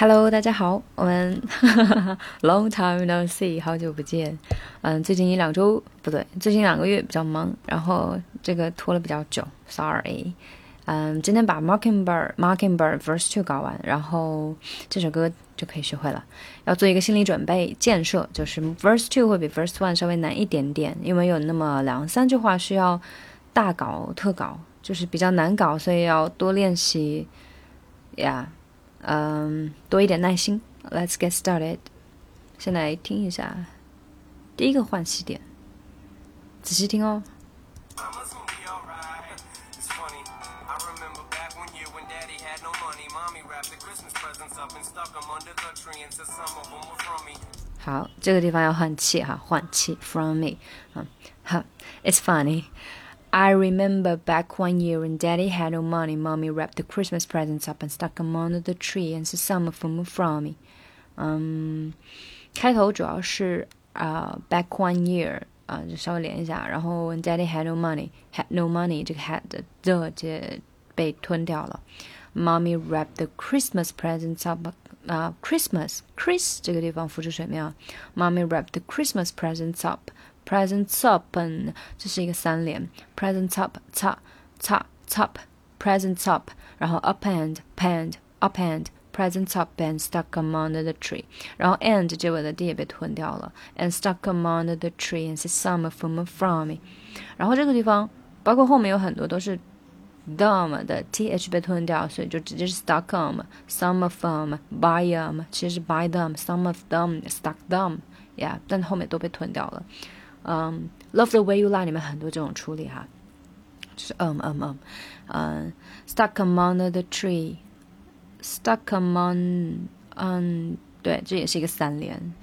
Hello，大家好，我们 Long time no see，好久不见。嗯，最近一两周不对，最近两个月比较忙，然后这个拖了比较久，Sorry。嗯，今天把 Mockingbird Mockingbird Verse Two 搞完，然后这首歌就可以学会了。要做一个心理准备建设，就是 Verse Two 会比 Verse One 稍微难一点点，因为有那么两三句话需要大搞特搞，就是比较难搞，所以要多练习呀。嗯，多一点耐心。Let's get started。先来听一下第一个换气点，仔细听哦。好，这个地方要换气哈，换气。From me，嗯，好，It's funny。I remember back one year when Daddy had no money, Mommy wrapped the Christmas presents up and stuck them under the tree and said some of them were from me. 嗯，开头主要是啊、uh, back one year 啊、uh, 就稍微连一下，然后 when Daddy had no money, had no money 这个 had 的的这被吞掉了。Mommy wrapped the Christmas presents up 啊、uh, Christmas Chris 这个地方浮出水面啊。Mommy wrapped the Christmas presents up presents up，这是一个三连，presents up，擦擦擦，presents up，然后 up and panned up and presents up and stuck among the tree，然后 and 结尾的 d 也被吞掉了，and stuck among the tree and said some from from me，然后这个地方包括后面有很多都是 them 的 th 被吞掉，所以就直接是 stuck them，some of them，by them，其实是 by them，some of them，stuck them，yeah，但后面都被吞掉了。 嗯，Love the way you lie 里面很多这种处理哈，就是嗯嗯嗯嗯，Stuck among the tree，Stuck among，嗯，对，这也是一个三连，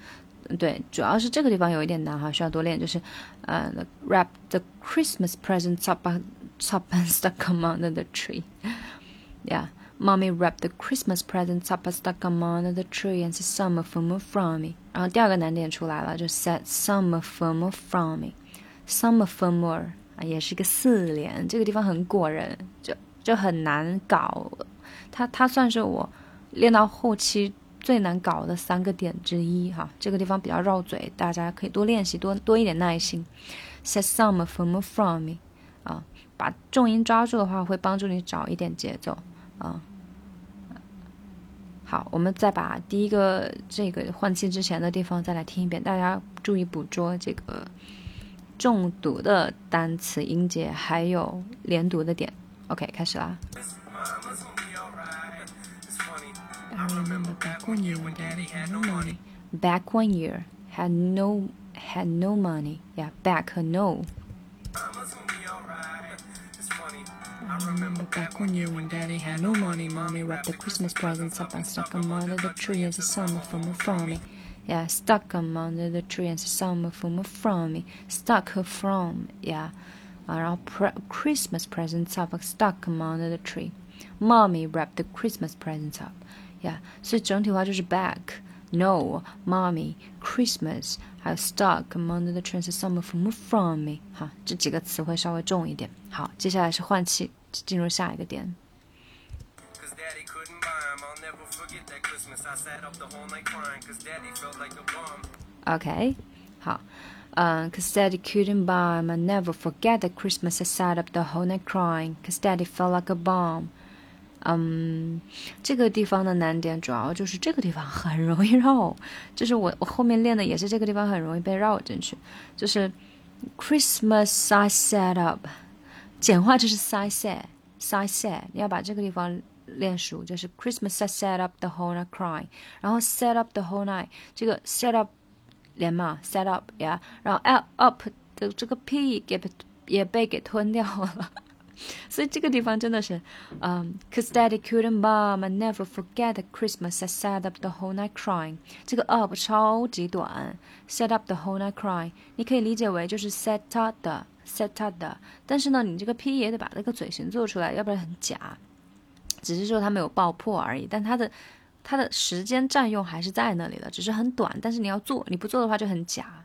对，主要是这个地方有一点难哈，需要多练，就是呃，Wrap the Christmas presents up up and stuck among the tree，yeah。 Mommy wrapped the Christmas presents up and stuck them under the tree and said some of them were from me。然后第二个难点出来了，就 said some of them were from me。Some of them were 啊，也是一个四连，这个地方很过人，就就很难搞。它它算是我练到后期最难搞的三个点之一哈。这个地方比较绕嘴，大家可以多练习，多多一点耐心。Said some of them were from me。啊，把重音抓住的话，会帮助你找一点节奏。啊，好，我们再把第一个这个换气之前的地方再来听一遍，大家注意捕捉这个重读的单词音节，还有连读的点。OK，开始啦。Back one year had no had no money. Yeah, back no. I remember back one year when Daddy had no money, Mommy wrapped the Christmas presents up and stuck them under the tree as a summer from from me. Yeah, stuck them under the tree as a summer from from me. Stuck her from, yeah. Our pre Christmas presents up, stuck them under the tree. Mommy wrapped the Christmas presents up. Yeah，所以整体话就是 back。no, mommy, Christmas, have stuck among the trends summer from from me。哈，这几个词汇稍微重一点。好，接下来是换气， 进入下一个点。OK，好，嗯，Cause Daddy couldn't buy him, I never forget that Christmas I sat up the whole night crying, cause Daddy felt like a bomb. 嗯，这个地方的难点主要就是这个地方很容易绕，就是我我后面练的也是这个地方很容易被绕进去，就是 Christmas I set up，简化就是 I said，I said，你要把这个地方练熟，就是 Christmas I set up the whole night crying，然后 set up the whole night，这个 set up 连嘛，set up 呀，然后 up 的这个 p 给也被给吞掉了。所以这个地方真的是，嗯，Cause Daddy couldn't bomb, I never forget Christmas I sat up the whole night crying。这个 up 超级短，set up the whole night crying，你可以理解为就是 set up 的，set up 的。但是呢，你这个 p 也得把那个嘴型做出来，要不然很假。只是说它没有爆破而已，但它的它的时间占用还是在那里的，只是很短。但是你要做，你不做的话就很假。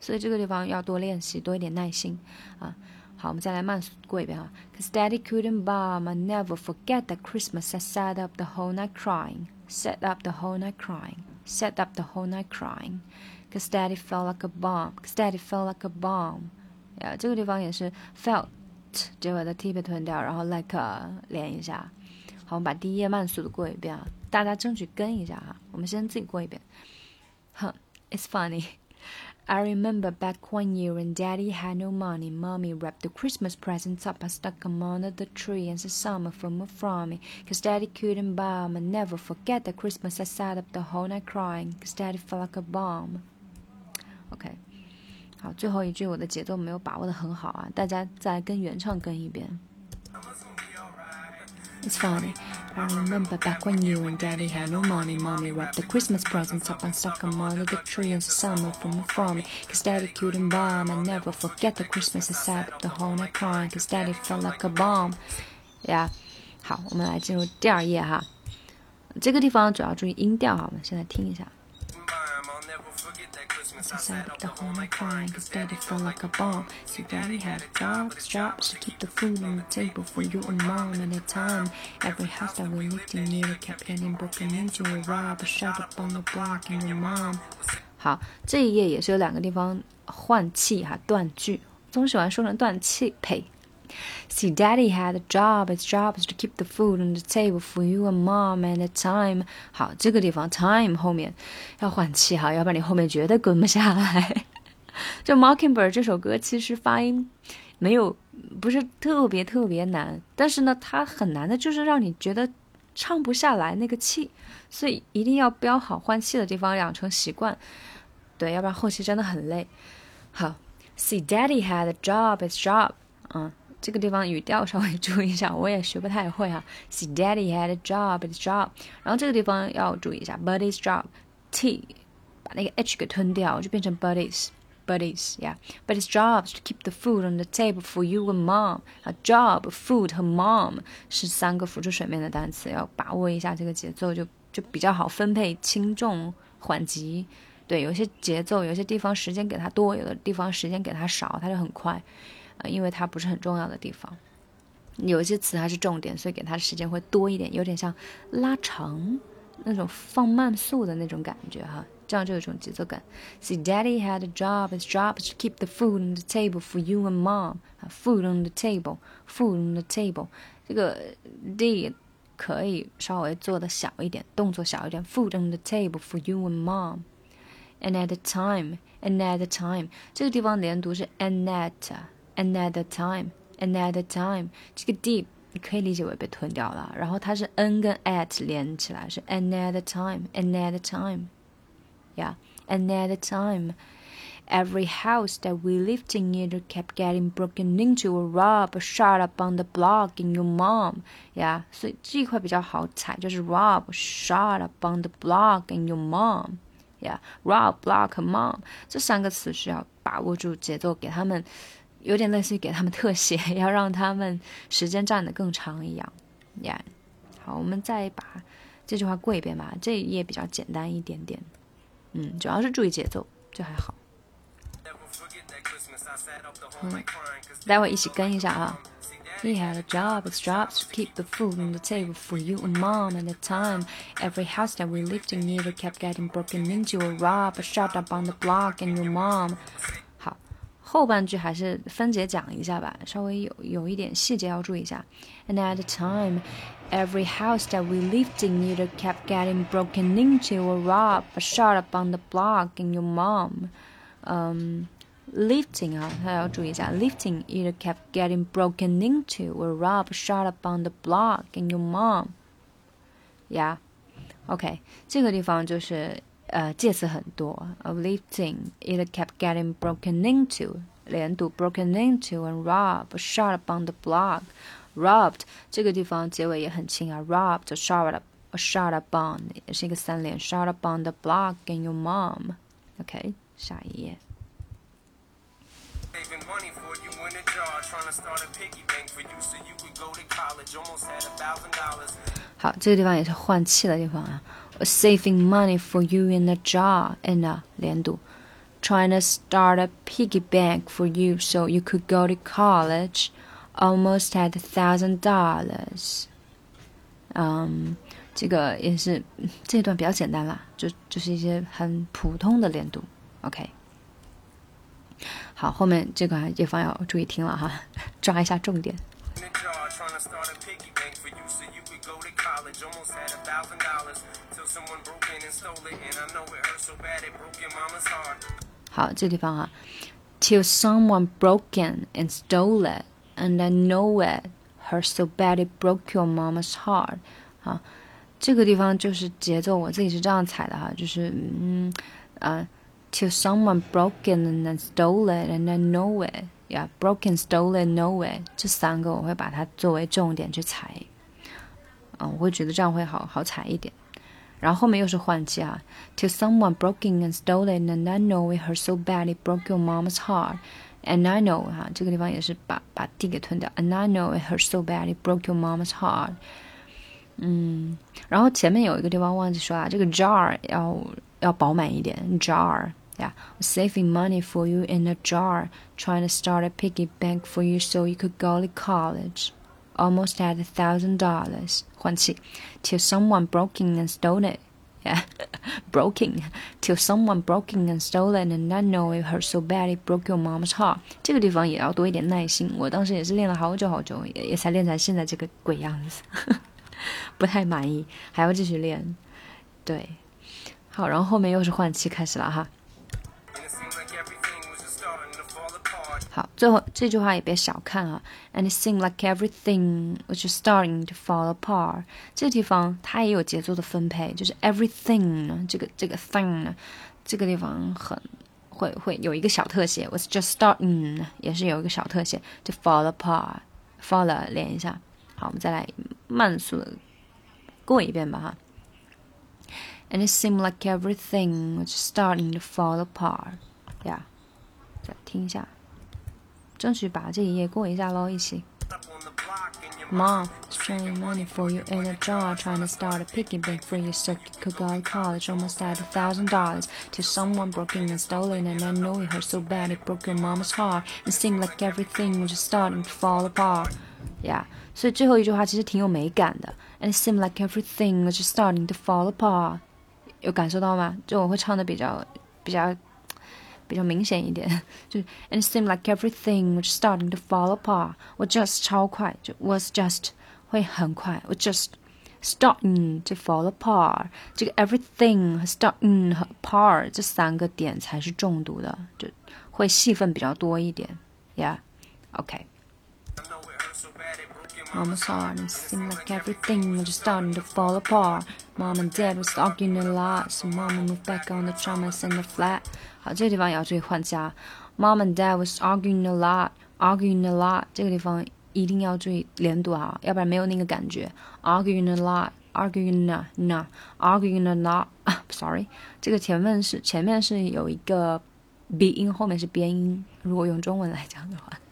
所以这个地方要多练习，多一点耐心啊。好，我们再来慢速过一遍啊。Cause Daddy couldn't bomb, I never forget that Christmas. I sat up the whole night crying, sat up the whole night crying, sat up the whole night crying. Cause Daddy felt like a bomb, cause Daddy felt like a bomb. 呀，这个地方也是 felt 结尾的 t 被吞掉，然后 like 连一下。好，我们把第一页慢速的过一遍啊，大家争取跟一下哈。我们先自己过一遍。哼，It's funny. I remember back one year when Daddy had no money. Mommy wrapped the Christmas presents up and stuck them under the tree and said summer from from me. Cause Daddy couldn't buy 'em. I never forget that Christmas I sat up the whole night crying. Cause Daddy felt like a bomb. OK， 好，最后一句我的节奏没有把握的很好啊，大家再跟原唱跟一遍。It's funny. I remember back when you and Daddy had no money. Mommy wrapped the Christmas presents up and stuck them under the tree in the summer from from me. Cause Daddy couldn't buy 'em. I never forget the Christmas I sat up the whole night crying. Cause Daddy felt like a bomb. Yeah，好，我们来进入第二页哈。这个地方主要注意音调哈，我们现在听一下。Inside the home I crying cause daddy felt like a bomb. See daddy had jobs, jobs to keep the food on the table for you and mom at a time. Every house that we lived in near kept getting broken into a rob, shut up on the block and your mom. 好，这一页也是有两个地方换气哈，断句，总喜欢说成断气配。 See, Daddy had a job. His job is to keep the food on the table for you and Mom at a time. 好，这个地方 time 后面要换气哈，要不然你后面绝对跟不下来。就 Mockingbird 这首歌其实发音没有不是特别特别难，但是呢，它很难的就是让你觉得唱不下来那个气，所以一定要标好换气的地方，养成习惯。对，要不然后期真的很累。好，See, Daddy had a job. His job，嗯。这个地方语调稍微注意一下，我也学不太会哈。See, Daddy had a job, his job。然后这个地方要注意一下，Buddy's job，T，把那个 H 给吞掉，就变成 Buddy's。Buddies, yeah. But his job is to keep the food on the table for you and mom. 啊，job, food 和 mom 是三个浮出水面的单词，要把握一下这个节奏，就就比较好分配轻重缓急。对，有些节奏，有些地方时间给它多，有的地方时间给它少，它就很快。呃，因为它不是很重要的地方，有一些词还是重点，所以给它的时间会多一点，有点像拉长那种放慢速的那种感觉哈，这样就有种节奏感。See, Daddy had a job. His job is to keep the food on the table for you and Mom. Food on the table, food on the table. 这个 D 可以稍微做的小一点，动作小一点。Food on the table for you and Mom. And at the time, and at the time，这个地方连读是 and at。 Another time, another time，这个 d 你可以理解为被吞掉了，然后它是 n 跟 at 连起来是 another time, another time, yeah, another time. Every house that we lived in either kept getting broken into or robbed or shot up on the block in your mom. Yeah，所以这一块比较好踩，就是 rob, shot up on the block in your mom. Yeah, rob, block, mom 这三个词需要把握住节奏，给他们 有点类似于给他们特写，要让他们时间站得更长一样。呀，好，我们再把这句话过一遍吧。这一页比较简单一点点，嗯，主要是注意节奏，就还好。嗯，待会一起跟一下啊。He had a job, his job to keep the food on the table for you and mom. At the time, every house that we lived in either kept getting broken into or robbed or shot up on the block, and your mom. 后半句还是分解讲一下吧，稍微有有一点细节要注意一下。And at the time, every house that we lived in either kept getting broken into or robbed or shot up on the block. And your mom, um, lifting 啊，大家要注意一下，lifting either kept getting broken into or robbed or shot up on the block. And your mom, yeah, OK，这个地方就是 呃，介词很多，of lifting it kept getting broken into，连读 broken into and robbed shot up on the block。robbed 这个地方结尾也很轻啊，robbed shot up shot up on 也是一个三连，shot up on the block and your mom。OK，下一页。好，这个地方也是换气的地方啊。 saving money for you in a jar in a 连读 trying to start a piggy bank for you so you could go to college. Almost had a thousand dollars. 嗯，这个也是这段比较简单啦，就就是一些很普通的连读。OK，好，后面这个地方要注意听了哈，抓一下重点。 好，这地方啊，till someone broke in and stole it, and I know it hurt so bad it broke your mama's heart。啊，这个地方就是节奏，我自己是这样踩的哈，就是嗯啊，till someone broke in and stole it, and I know it。呀，broken, stolen, know it，这三个我会把它作为重点去踩。嗯，我会觉得这样会好好踩一点。 然后后面又是换气啊，till someone broke in and stolen, and I know it hurt so bad it broke your mama's heart. And I know 哈，这个地方也是把把 d 给吞掉。And I know it hurt so bad it broke your mama's heart. 嗯，然后前面有一个地方忘记说啊，这个 jar 要要饱满一点，jar。Yeah, saving money for you in a jar, trying to start a piggy bank for you so you could go to college almost had a thousand dollars. 换气，till someone broke in and stole it. Yeah, broken till someone broke in and stole it, and I know it hurt so bad it broke your mom's heart. 这个地方也要多一点耐心。我当时也是练了好久好久，也也才练成现在这个鬼样子，不太满意，还要继续练。对，好，然后后面又是换气开始了哈。 好，最后这句话也别小看啊。，and it seem like everything was just starting to fall apart。这个地方它也有节奏的分配，就是 everything，这个这个 thing，这个地方很会会有一个小特写。Was just starting 也是有一个小特写，to fall apart。fall 连一下。好，我们再来慢速的过一遍吧哈。and it seem like everything was starting to fall apart。Yeah，再听一下。争取把这一页过一下喽，一起。Mom, straining money for you in a jar, trying to start a piggy bank for you so you could go to college. Almost had a thousand dollars till someone broke in and stole it, and I know it hurt so bad it broke your mama's heart. It seemed like everything was just starting to fall apart. Yeah，所以最后一句话其实挺有美感的。And it seemed like everything was just starting to fall apart。有感受到吗？就我会唱的比较比较 比较明显一点，就 and it seemed like everything was starting to fall apart。我 just 超快，就 was just 会很快，我 just starting to fall apart。这个 everything 和 starting 和 apart 这三个点才是重读的，就会戏份比较多一点。Yeah，OK。 Mama saw it and seemed like everything was just starting to fall apart. Mom and Dad was arguing a lot, so Mama moved back on the traumas in the flat. 好，这个地方也要注意换加。Mom and Dad was arguing a lot, arguing a lot。这个地方一定要注意连读啊，要不然没有那个感觉。Arguing a lot, arguing a na, arguing a lot。啊，sorry，这个前面是前面是有一个鼻音，后面是边音。如果用中文来讲的话。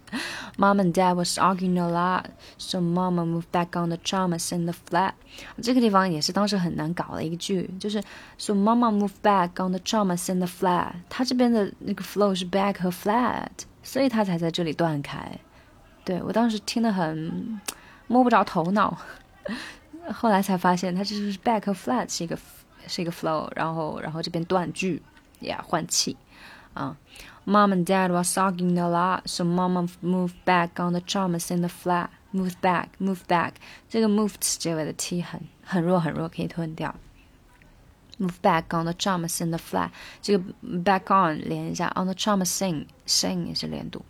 Mom and Dad was arguing a lot, so Mama moved back on the chamas in the flat。这个地方也是当时很难搞的一个句，就是 so Mama moved back on the chamas in the flat。它这边的那个 flow 是 back 和 flat，所以它才在这里断开。对我当时听得很摸不着头脑，后来才发现它这就是 back 和 flat 是一个是一个 flow，然后然后这边断句，yeah 换气啊。Mom and Dad was arguing a lot, so Mama moved back on the chamas in the flat. Moved back, moved back. 这个 moved 结尾的 t 很很弱很弱，可以吞掉。Move back on the chamas in the flat. 这个 back on 连一下，on the chamas sing sing 也是连读。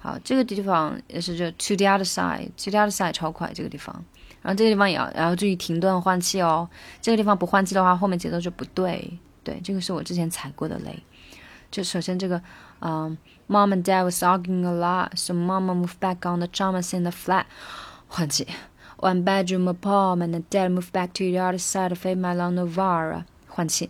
好，这个地方也是就 to the other side，to the other side 超快这个地方。 然后这个地方也要，然后注意停顿换气哦。这个地方不换气的话，后面节奏就不对。对，这个是我之前踩过的雷。就首先这个，嗯，Mom and Dad was arguing a lot, so Mama moved back on the chamas in the flat。换气，One bedroom apartment, and Dad moved back to the other side of Eight Mile on Novara。换气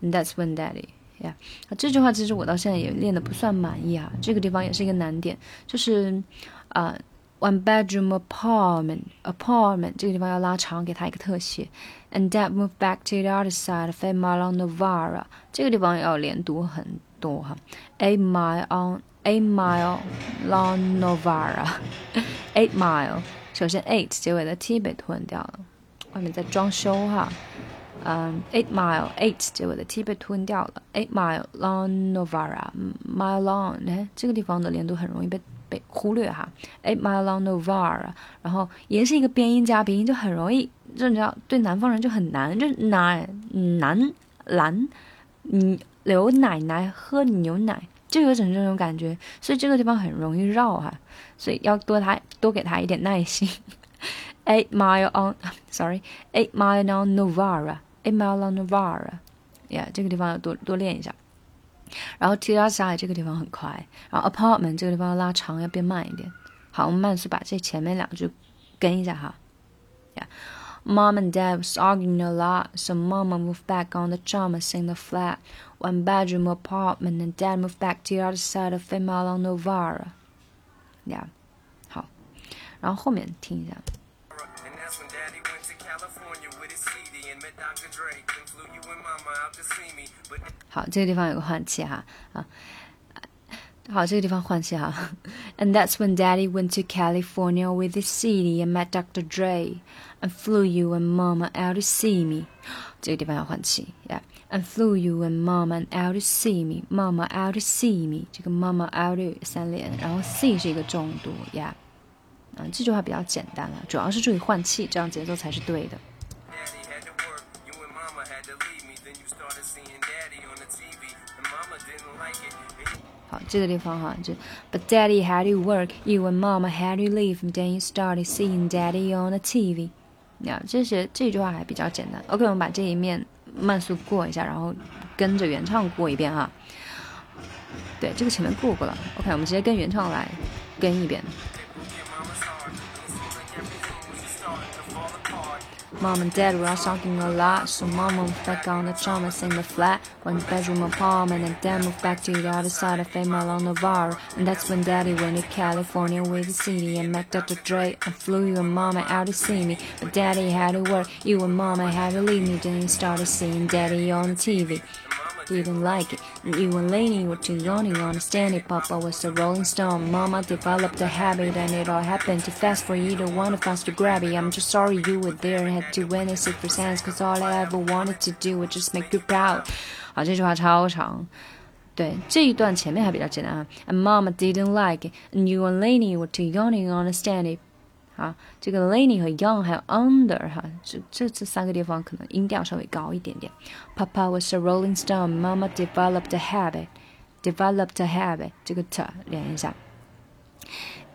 ，That's when Daddy。yeah，这句话其实我到现在也练的不算满意啊。这个地方也是一个难点，就是，啊。One bedroom apartment, apartment 这个地方要拉长，给它一个特写。And Dad moved back to the other side of eight mile on Novara，这个地方要连读很多哈。Eight mile on eight mile on Novara，eight mile。首先 eight 结尾的 t 被吞掉了，外面在装修哈。嗯，eight mile eight 结尾的 t 被吞掉了。Eight mile on Novara，mile long，哎，这个地方的连读很容易被。 忽略哈，eight mile long Novara，然后也是一个边音加鼻音，就很容易，就你知道，对南方人就很难，就奶南蓝，嗯，刘奶奶喝牛奶，就有种这种感觉，所以这个地方很容易绕哈，所以要多他多给他一点耐心。eight mile on，sorry，eight mile on Novara，eight mile on Novara，yeah，这个地方要多多练一下。然后 T R 下来这个地方很快，然后 apartment 这个地方要拉长，要变慢一点。好，我们慢速把这前面两句跟一下哈。Yeah. Mom and Dad was arguing a lot, so Mama moved back on the Chalmers in the flat, one bedroom apartment, and Dad moved back to the other side of Female on Novara. Yeah. 好，然后后面听一下。 好，这个地方有个换气哈啊。好，这个地方换气哈。And that's when Daddy went to California with his CD and met Dr. Dre and flew you and Mama out to see me。这个地方要换气，Yeah。And flew you and Mama out to see me。Mama out to see me，这个 Mama out to 三连，然后 see 是一个重读，Yeah。嗯，这句话比较简单了，主要是注意换气，这样节奏才是对的。 这个地方哈，就 But Daddy had to work, you and Mama had to leave. Then you started seeing Daddy on the TV。呀，这些这句话还比较简单。OK，我们把这一面慢速过一下，然后跟着原唱过一遍哈。对，这个前面过过了。OK，我们直接跟原唱来跟一遍。Mom and Dad were talking a lot, so Mom moved back on the Chalmers in the flat, one bedroom apartment, and Dad moved back to the other side of on Novara. And that's when Daddy went to California with the city and met Dr. Dre and flew you and Mama out to see me. But Daddy had to work, you and Mama had to leave me, then you started seeing Daddy on TV didn't like it. You and Lainey were too young to understand it. Papa was a rolling stone. Mama developed a habit, and it all happened too fast for either one of us to grab it. I'm just sorry you were there and had to witness it firsthand, cause all I ever wanted to do was just make you proud. 好，这句话超长。对，这一段前面还比较简单啊。And Mama didn't like it, and you and Lainey were too young to understand it. 啊，这个 Lenny 和 Young 还有 Under 哈，这这这三个地方可能音调稍微高一点点。Papa was a rolling stone, Mama developed a habit, developed a habit，这个 t 连一下。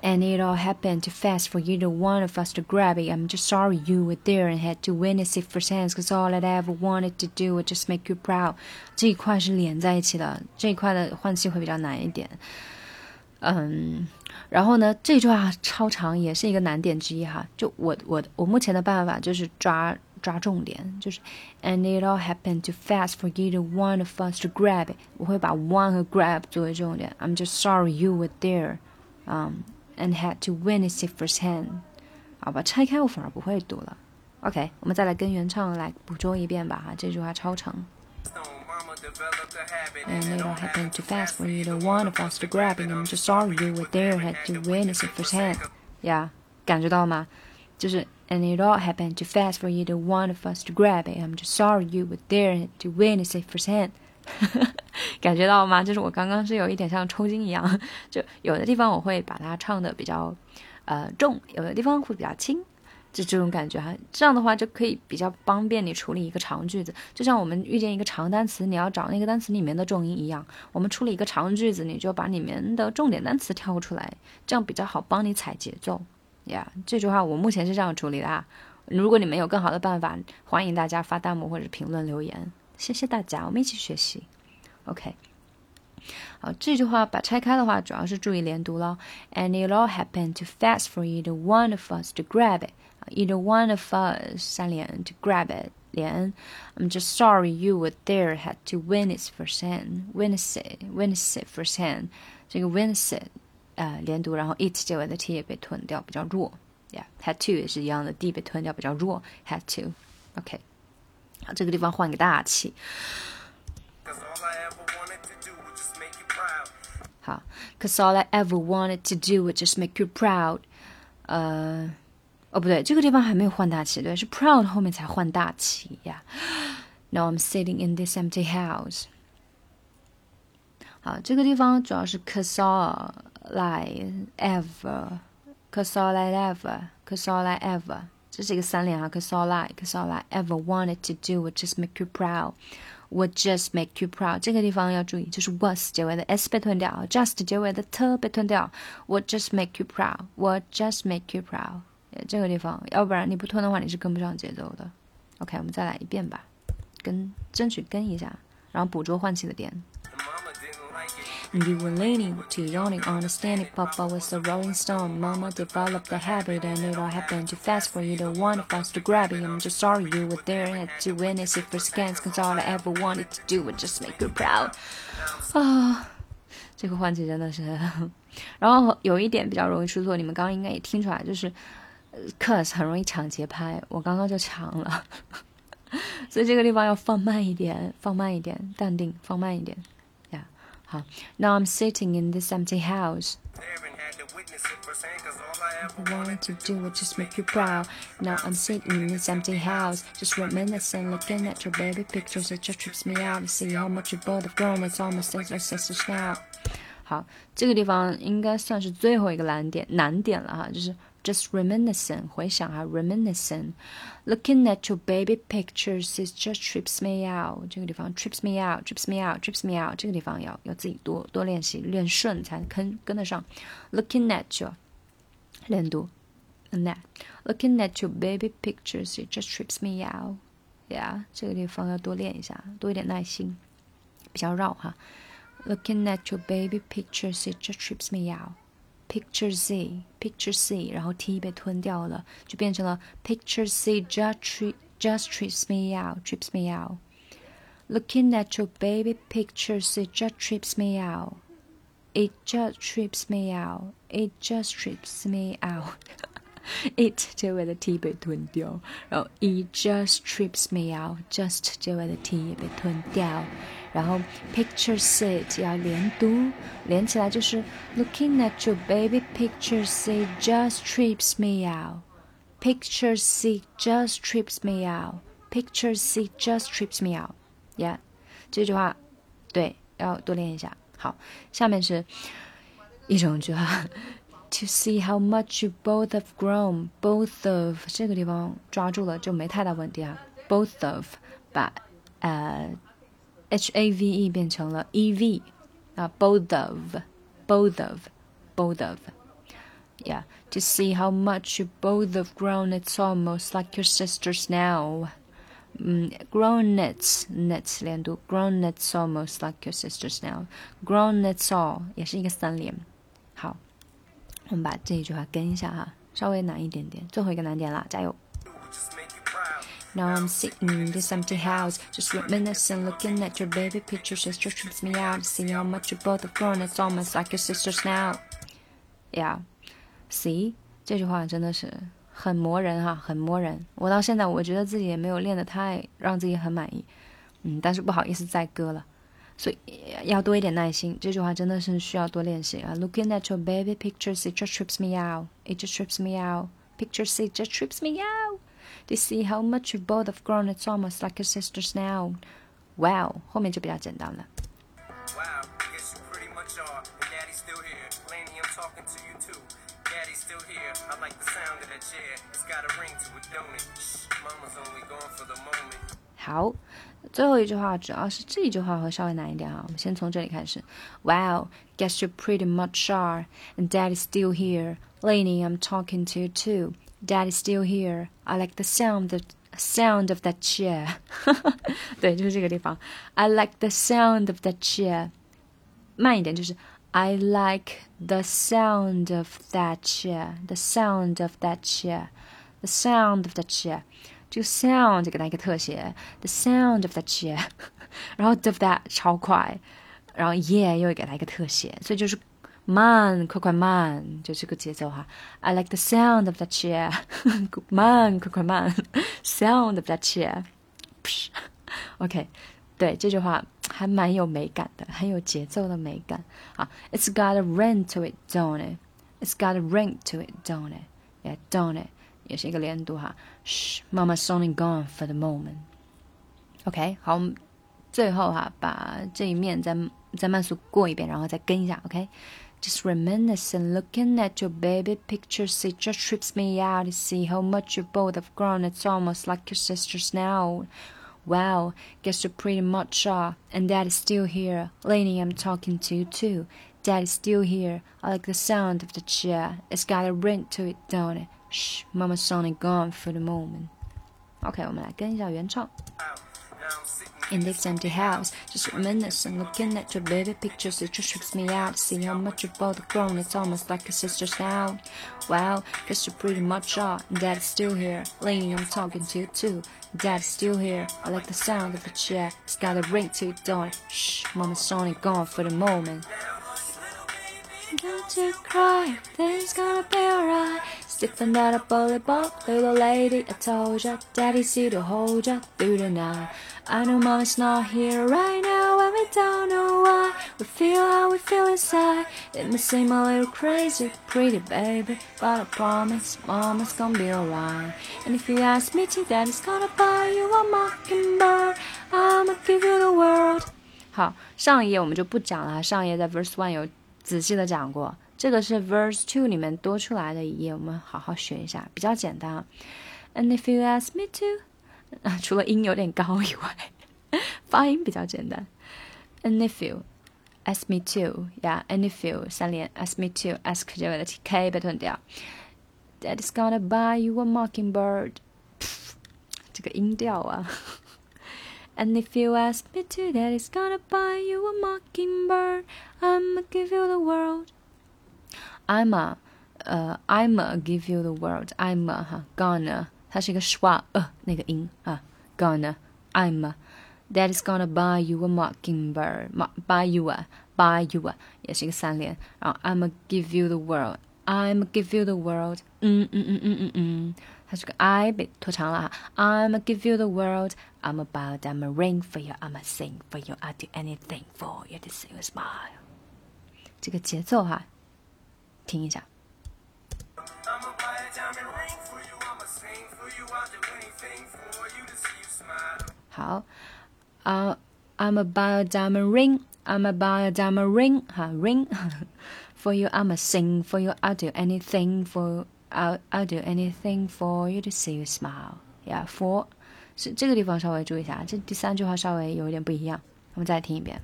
And it all happened too fast for either one of us to grab it. I'm just sorry you were there and had to witness it firsthand, cause all I ever wanted to do was just make you proud. 这一块是连在一起的，这一块的换气会比较难一点。 嗯，然后呢，这句话超长，也是一个难点之一哈。就我我我目前的办法就是抓抓重点，就是 And it all happened too fast for either one of us to grab it。我会把 one 和 grab 作为重点。I'm just sorry you were there, um, and had to witness it firsthand。好吧，拆开我反而不会读了。OK，我们再来跟原唱来捕捉一遍吧哈，这句话超长。And it all happened too fast for either one of us to grab it. I'm just sorry you were there, had to witness it firsthand. Yeah，感觉到吗？就是 And it all happened too fast for either one of us to grab it. I'm just sorry you were there, had to witness it firsthand. 感觉到吗？就是我刚刚是有一点像抽筋一样，就有的地方我会把它唱的比较呃重，有的地方会比较轻。 就这种感觉哈，这样的话就可以比较方便你处理一个长句子。就像我们遇见一个长单词，你要找那个单词里面的重音一样，我们处理一个长句子，你就把里面的重点单词挑出来，这样比较好帮你踩节奏呀。这句话我目前是这样处理的啊。如果你们有更好的办法，欢迎大家发弹幕或者评论留言。谢谢大家，我们一起学习。OK，好，这句话把拆开的话，主要是注意连读了。And it all happened too fast for either one of us to grab it. Either one of us 三连 to grab it 连 I'm just sorry you were there had to witness firsthand witness it witness it firsthand 这个 witness it 呃连读，然后 it 结尾的 t 也被吞掉，比较弱。Yeah，had to 也是一样的，d 被吞掉，比较弱。had to。OK，好，这个地方换个大气。好，Cause all I ever wanted to do was just make you proud。呃， 哦不对，这个地方还没有换大气，对，是 proud 后面才换大气呀。Now I'm sitting in this empty house。好，这个地方主要是 cause all I ever，cause all I ever，cause all I ever，这是一个三连啊，cause all I，cause all I ever wanted to do would just make you proud。would just make you proud。这个地方要注意，就是 was 结尾的 s 被吞掉，just 结尾的 t 被吞掉，would just make you proud。would just make you proud。 这个地方，要不然你不吞的话，你是跟不上节奏的。OK，我们再来一遍吧，跟争取跟一下，然后捕捉换气的点。You were leaning to yawning, understanding Papa was a rolling stone. Mama developed the habit and it all happened too fast for either one of us to grab it. I'm just sorry you were there and had to witness it firsthand, cause all I ever wanted to do was just make you proud. 啊，这个换气真的是，然后有一点比较容易出错，你们刚刚应该也听出来，就是 cause 很容易抢节拍，我刚刚就抢了，所以这个地方要放慢一点，放慢一点，淡定，放慢一点。好，Now I'm sitting in this empty house. I want to do it just make you proud. Now I'm sitting in this empty house, just reminiscing, looking at your baby pictures. It just trips me out to see how much you both have grown. It's almost as our sisters now. 好，这个地方应该算是最后一个难点难点了哈，就是 just reminiscing，回想哈，reminiscing。Looking at your baby pictures, it just trips me out。这个地方 trips me out, trips me out, trips me out。这个地方要要自己多多练习，练顺才跟跟得上。Looking at your 练读，that looking at your baby pictures, it just trips me out。Yeah，这个地方要多练一下，多一点耐心，比较绕哈。Looking at your baby pictures, it just trips me out。 picture C picture C，然后 T 被吞掉了，就变成了 picture C just tri just trips me out trips me out。Looking at your baby pictures, it just trips me out. It just trips me out. It just trips me out. it 结尾的 t 被吞掉，然后 it just trips me out。just 结尾的 t 也被吞掉。然后 picture it 要连读，连起来就是 looking at your baby pictures it just trips me out. Pictures it just trips me out. Pictures it just trips me out. Yeah，这句话对，要多练一下。好，下面是一整句话。 To see how much you both have grown, both of 这个地方抓住了就没太大问题啊。Both of 把呃 H A V E 变成了 E V 啊，both of，both of，both of。Yeah, to see how much you both have grown, it's almost like your sisters now. 嗯，grown it's it's 连读，grown it's almost like your sisters now. Grown it's all 也是一个三连。 我们把这一句话跟一下哈，稍微难一点点，最后一个难点啦，加油！now I'm sitting in this empty house, just reminiscing, looking at your baby pictures. It just trips me out, seeing how much you both have grown. It's almost like your sisters now. Yeah, see，这句话真的是很磨人哈，很磨人。我到现在我觉得自己也没有练得太让自己很满意，嗯，但是不好意思再割了，所以要多一点耐心。这句话真的是需要多练习啊。Looking at your baby pictures, it just trips me out. It just trips me out. Pictures, it just trips me out. To see how much you both have grown, it's almost like your sisters now. Wow，后面就比较简单了。Wow, guess you pretty much are. And Daddy's still here. Laney, I'm talking to you too. Daddy's still here. I like the sound of that chair. It's got a ring to it, don't it? Shh, Mama's only gone for the moment. 好， 最后一句话主要是这一句话会稍微难一点啊。我们先从这里开始。Wow, guess you pretty much are. And Daddy's still here. Laney, I'm talking to you too. Daddy's still here. I like the sound the sound of that chair. 对，就是这个地方。I like the sound of that chair. 慢一点就是 I like the sound of that chair. The sound of that chair. The sound of that chair. 这个 sound 给它一个特写，the sound of that chair，然后 of that 超快，然后 yeah 又给它一个特写，所以就是 慢，快快慢，就这个节奏哈。I like the sound of that chair，慢，快快慢，sound of that chair。OK，对这句话还蛮有美感的，很有节奏的美感啊。It's got a ring to it, don't it? It's got a ring to it, don't it? Yeah, don't it? 也是一个连读哈。Shh, Mama's only gone for the moment. OK，好，我们最后哈把这一面再再慢速过一遍，然后再跟一下。OK。Just reminiscing, looking at your baby pictures, it just trips me out to see how much you both have grown. It's almost like your sisters now. Wow, guess you pretty much are. And Daddy's still here. Lainey, I'm talking to you too. Daddy's still here. I like the sound of the chair. It's got a ring to it, don't it? Shh, Mama's only gone for the moment. OK，我们来跟一下原唱。in this empty house. Just reminiscing, looking at your baby pictures, it just trips me out. See how much you've both grown, it's almost like a sister's now. Wow, guess you pretty much are. Dad's still here. Lady, I'm talking to you too. Dad's still here. I like the sound of the chair. It's got a ring to it, don't it? Shh, Mama's only gone for the moment. Don't you cry, things gonna be alright. Stiffen that up, bully ball, little lady. I told ya, daddy's here to hold ya through the night. I know mama's not here right now, and we don't know why. We feel how we feel inside. It may seem a little crazy, pretty baby, but I promise mama's gonna be alright. And if you ask me to, daddy's gonna buy you a mockingbird. I'ma give you the world. 好，上一页我们就不讲了。上一页在 verse one 有仔细的讲过， 这个是 verse two 里面多出来的一页，我们好好学一下，比较简单。And if you ask me to。啊，除了音有点高以外，发音比较简单。And if you ask me to，yeah，and if you 三连，ask me to，ask 这个的 k 被吞掉。Daddy's gonna buy you a mockingbird，这个音调啊。And if you ask me to, Daddy's gonna buy you a mockingbird. I'ma give you the world. I'ma, 呃、uh,，I'ma give you the world. I'ma 哈，gonna。它是一个 schwa 呃那个音啊，gonna I'm that is gonna buy you a mockingbird buy you a buy you a 也是一个三连，然后 I'm a give you the world I'm a give you the world 嗯嗯嗯嗯嗯嗯，它这个 I 被拖长了哈，I'm a give you the world I'm a buy I'm a ring for you I'm a sing for you I'll do anything for you to see you smile 这个节奏哈， 听一下。好，啊、uh,，I'm a buy a diamond ring. I'm a buy a diamond ring. 哈，ring for you. I'm a sing for you. I'll do anything for. I'll I'll do anything for you to see you smile. Yeah, for 是这个地方稍微注意一下，这第三句话稍微有一点不一样。我们再听一遍。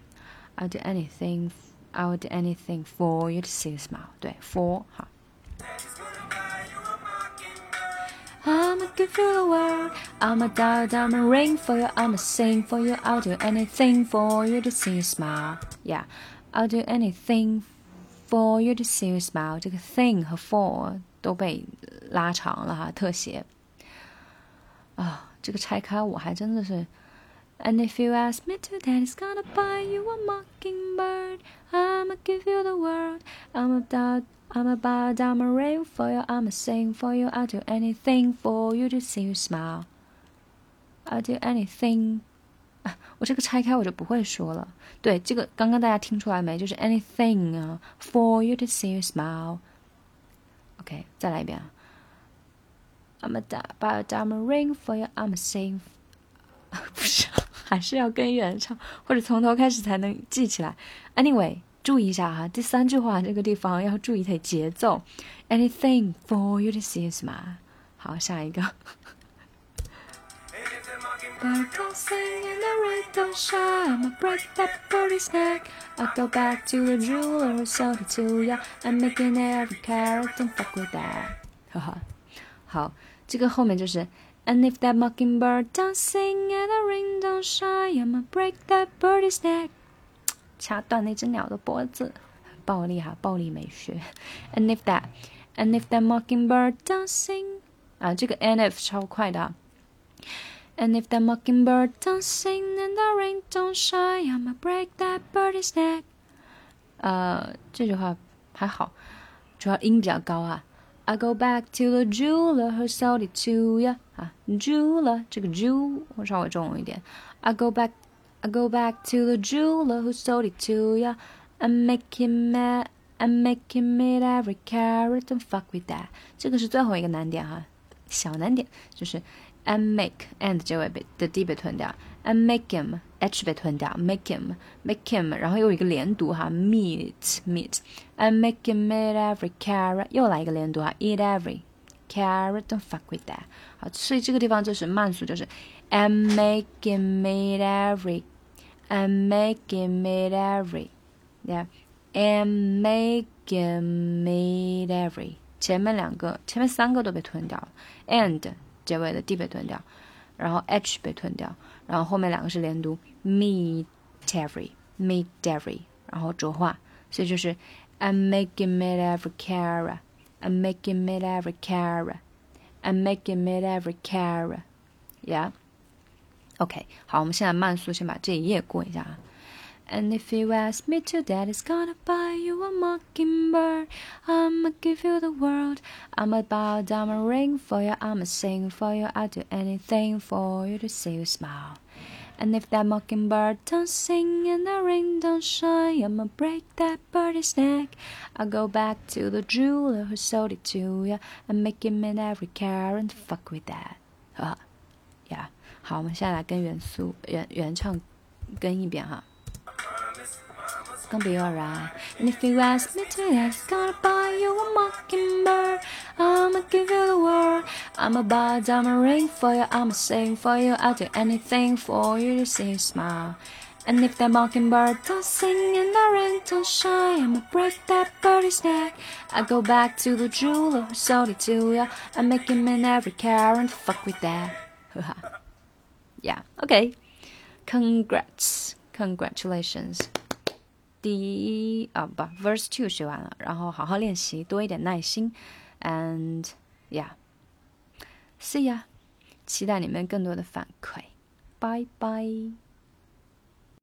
I'll do anything. I'll do anything for you to see you smile. 对，for 哈。I'ma give you the world. I'ma dial diamond ring for you. I'ma sing for you. I'll do anything for you to see you smile. Yeah, I'll do anything for you to see you smile. 这个 thing 和 for 都被拉长了哈，特写。啊，这个拆开我还真的是。 And if you ask me to, Daddy's gonna buy you a mockingbird. I'ma give you the world. I'ma dial I'm a bow down a ring for you, I'm a sing for you, I'll do anything for you to see you smile. I'll do anything. 啊，我这个拆开我就不会说了。对，这个刚刚大家听出来没？就是 anything 啊，for you to see you smile。OK，再来一遍啊。I'm a buy a diamond ring for you, I'm a sing。 不是，还是要跟原唱，或者从头开始才能记起来。Anyway。注意一下哈，第三句话这个地方要注意它的节奏。Anything for you to see is my。好，下一个。I go back to the jeweler, sold it to ya. I'm making every carrot, don't fuck with that. 哈哈，好，这个后面就是。And if that mockingbird don't sing and the rain don't shine, I'ma break that birdie's neck. 掐断那只鸟的脖子，暴力哈，暴力美学。And if that, and if that mockingbird don't sing，啊，这个 and if 超快的。And if that mockingbird don't sing and the rain don't shine, I'ma break that birdie's neck。呃，这句话 还好，主要音比较高啊。I go back to the jeweler who sold it to you 啊，jeweler 这个 jew 我稍微重一点。I go back I go back to the jeweler who sold it to you and make him mad and make him meet every carat and fuck with that。这个是最后一个难点哈，小难点就是 and make and 结尾被的 d 被吞掉，and make him h 被吞掉，make him make him，然后又一个连读哈，meet meet，and make him eat every carrot，又来一个连读哈，eat every Carrot don't fuck with that。好，所以这个地方就是慢速，就是 I'm make him eat every，and make him eat every，yeah，and make him eat every，前面两个前面三个都被吞掉了，and。结尾的 d 被吞掉，然后 h 被吞掉，然后后面两个是连读，meet every，meet every，然后浊化，所以就是 I'm making me every carrot cara，I'm making me every cara，I'm making me every cara，yeah，OK，好，我们现在慢速先把这一页过一下啊。And if you ask me to, daddy's gonna buy you a mockingbird. I'ma give you the world. I'ma bow down a ring for you. I'ma sing for you. I'll do anything for you to see you smile. And if that mockingbird don't sing and the ring don't shine, I'ma break that birdie's neck. I'll go back to the jeweler who sold it to you and make him in every car and fuck with that. Uh, yeah. 好，我们现在来跟原速原原唱跟一遍哈。 Gonna be alright. And if you ask me to dance, gonna buy you a mockingbird. I'ma give you the world. I'ma buy a diamond ring for you. I'ma sing for you. I'll do anything for you to see you smile. And if that mockingbird don't sing and the rain don't shine, I'ma break that birdie's neck. I go back to the jeweler sold it to ya. I make him in every car and fuck with that. yeah, okay. Congrats. Congratulations. 第一啊不，verse two 学完了，然后好好练习，多一点耐心，and yeah，see ya，期待你们更多的反馈，拜拜。